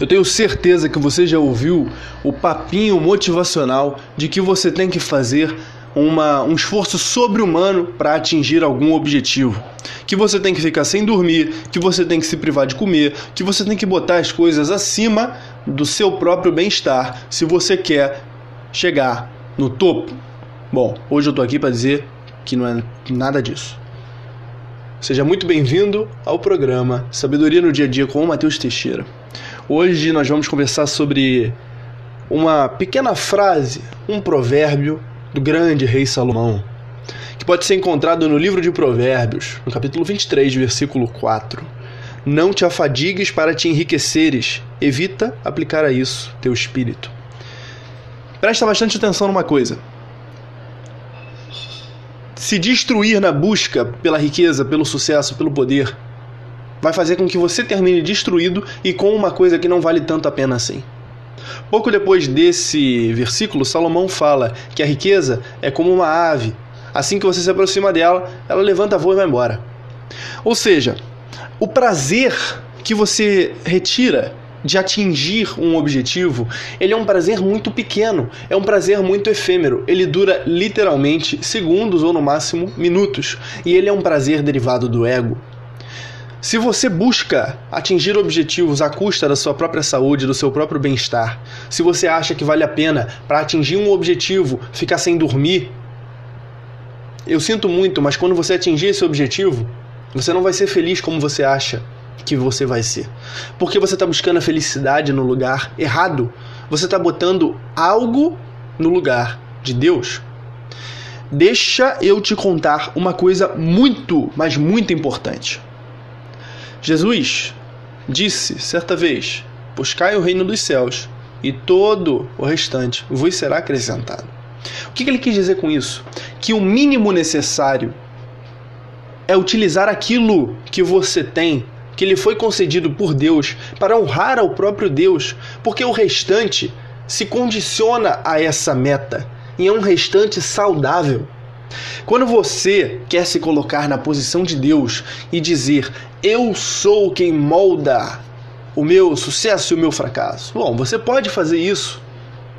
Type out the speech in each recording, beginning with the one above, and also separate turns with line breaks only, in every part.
Eu tenho certeza que você já ouviu o papinho motivacional de que você tem que fazer uma, um esforço sobre-humano para atingir algum objetivo. Que você tem que ficar sem dormir, que você tem que se privar de comer, que você tem que botar as coisas acima do seu próprio bem-estar se você quer chegar no topo. Bom, hoje eu tô aqui para dizer que não é nada disso. Seja muito bem-vindo ao programa Sabedoria no Dia a Dia com o Matheus Teixeira. Hoje nós vamos conversar sobre uma pequena frase, um provérbio do grande rei Salomão, que pode ser encontrado no livro de Provérbios, no capítulo 23, versículo 4. Não te afadigues para te enriqueceres, evita aplicar a isso teu espírito. Presta bastante atenção numa coisa. Se destruir na busca pela riqueza, pelo sucesso, pelo poder, vai fazer com que você termine destruído e com uma coisa que não vale tanto a pena assim. Pouco depois desse versículo, Salomão fala que a riqueza é como uma ave. Assim que você se aproxima dela, ela levanta voo e vai embora. Ou seja, o prazer que você retira de atingir um objetivo, ele é um prazer muito pequeno, é um prazer muito efêmero. Ele dura literalmente segundos ou no máximo minutos, e ele é um prazer derivado do ego. Se você busca atingir objetivos à custa da sua própria saúde, do seu próprio bem-estar, se você acha que vale a pena para atingir um objetivo ficar sem dormir, eu sinto muito, mas quando você atingir esse objetivo, você não vai ser feliz como você acha que você vai ser. Porque você está buscando a felicidade no lugar errado. Você está botando algo no lugar de Deus. Deixa eu te contar uma coisa muito, mas muito importante. Jesus disse certa vez: Buscai o reino dos céus, e todo o restante vos será acrescentado. O que ele quis dizer com isso? Que o mínimo necessário é utilizar aquilo que você tem, que lhe foi concedido por Deus, para honrar ao próprio Deus, porque o restante se condiciona a essa meta e é um restante saudável. Quando você quer se colocar na posição de Deus e dizer: Eu sou quem molda o meu sucesso e o meu fracasso, bom, você pode fazer isso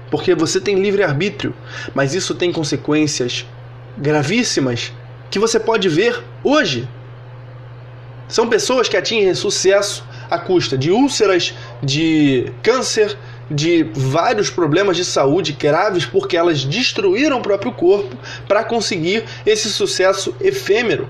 porque você tem livre-arbítrio, mas isso tem consequências gravíssimas que você pode ver hoje. São pessoas que atingem sucesso à custa de úlceras, de câncer, de vários problemas de saúde graves porque elas destruíram o próprio corpo para conseguir esse sucesso efêmero.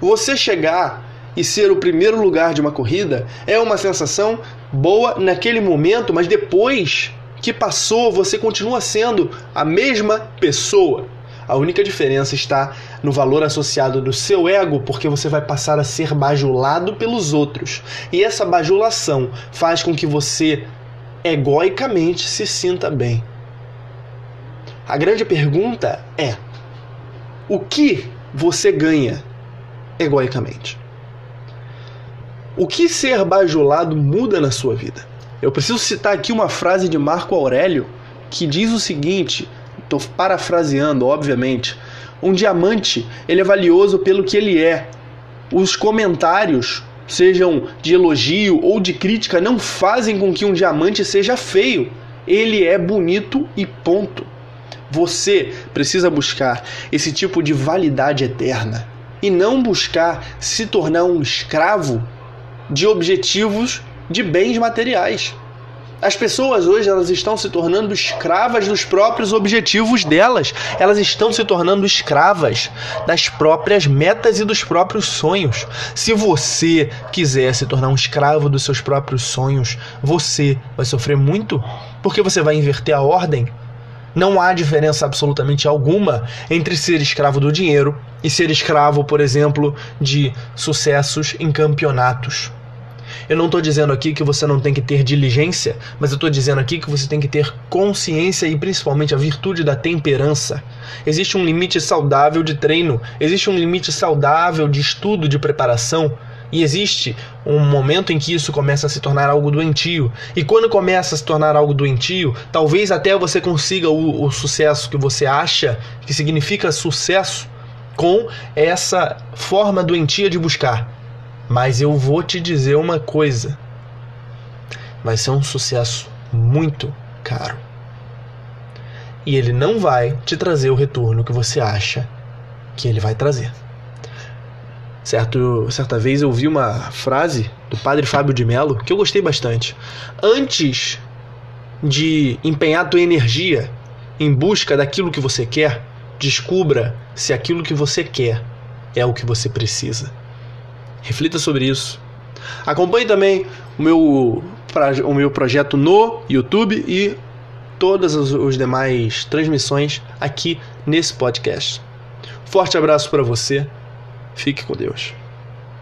Você chegar e ser o primeiro lugar de uma corrida é uma sensação boa naquele momento, mas depois que passou, você continua sendo a mesma pessoa. A única diferença está no valor associado do seu ego, porque você vai passar a ser bajulado pelos outros. E essa bajulação faz com que você egoicamente se sinta bem. A grande pergunta é: o que você ganha egoicamente? O que ser bajulado muda na sua vida? Eu preciso citar aqui uma frase de Marco Aurélio que diz o seguinte, estou parafraseando, obviamente. Um diamante, ele é valioso pelo que ele é. Os comentários sejam de elogio ou de crítica, não fazem com que um diamante seja feio. Ele é bonito e ponto. Você precisa buscar esse tipo de validade eterna e não buscar se tornar um escravo de objetivos de bens materiais. As pessoas hoje elas estão se tornando escravas dos próprios objetivos delas. Elas estão se tornando escravas das próprias metas e dos próprios sonhos. Se você quiser se tornar um escravo dos seus próprios sonhos, você vai sofrer muito, porque você vai inverter a ordem. Não há diferença absolutamente alguma entre ser escravo do dinheiro e ser escravo, por exemplo, de sucessos em campeonatos. Eu não estou dizendo aqui que você não tem que ter diligência, mas eu estou dizendo aqui que você tem que ter consciência e principalmente a virtude da temperança. Existe um limite saudável de treino, existe um limite saudável de estudo, de preparação. E existe um momento em que isso começa a se tornar algo doentio. E quando começa a se tornar algo doentio, talvez até você consiga o, o sucesso que você acha que significa sucesso com essa forma doentia de buscar. Mas eu vou te dizer uma coisa. vai ser um sucesso muito caro. E ele não vai te trazer o retorno que você acha que ele vai trazer. Certo, certa vez eu vi uma frase do padre Fábio de Mello que eu gostei bastante. Antes de empenhar tua energia em busca daquilo que você quer, descubra se aquilo que você quer é o que você precisa. Reflita sobre isso. Acompanhe também o meu, o meu projeto no YouTube e todas as demais transmissões aqui nesse podcast. Forte abraço para você. Fique com Deus.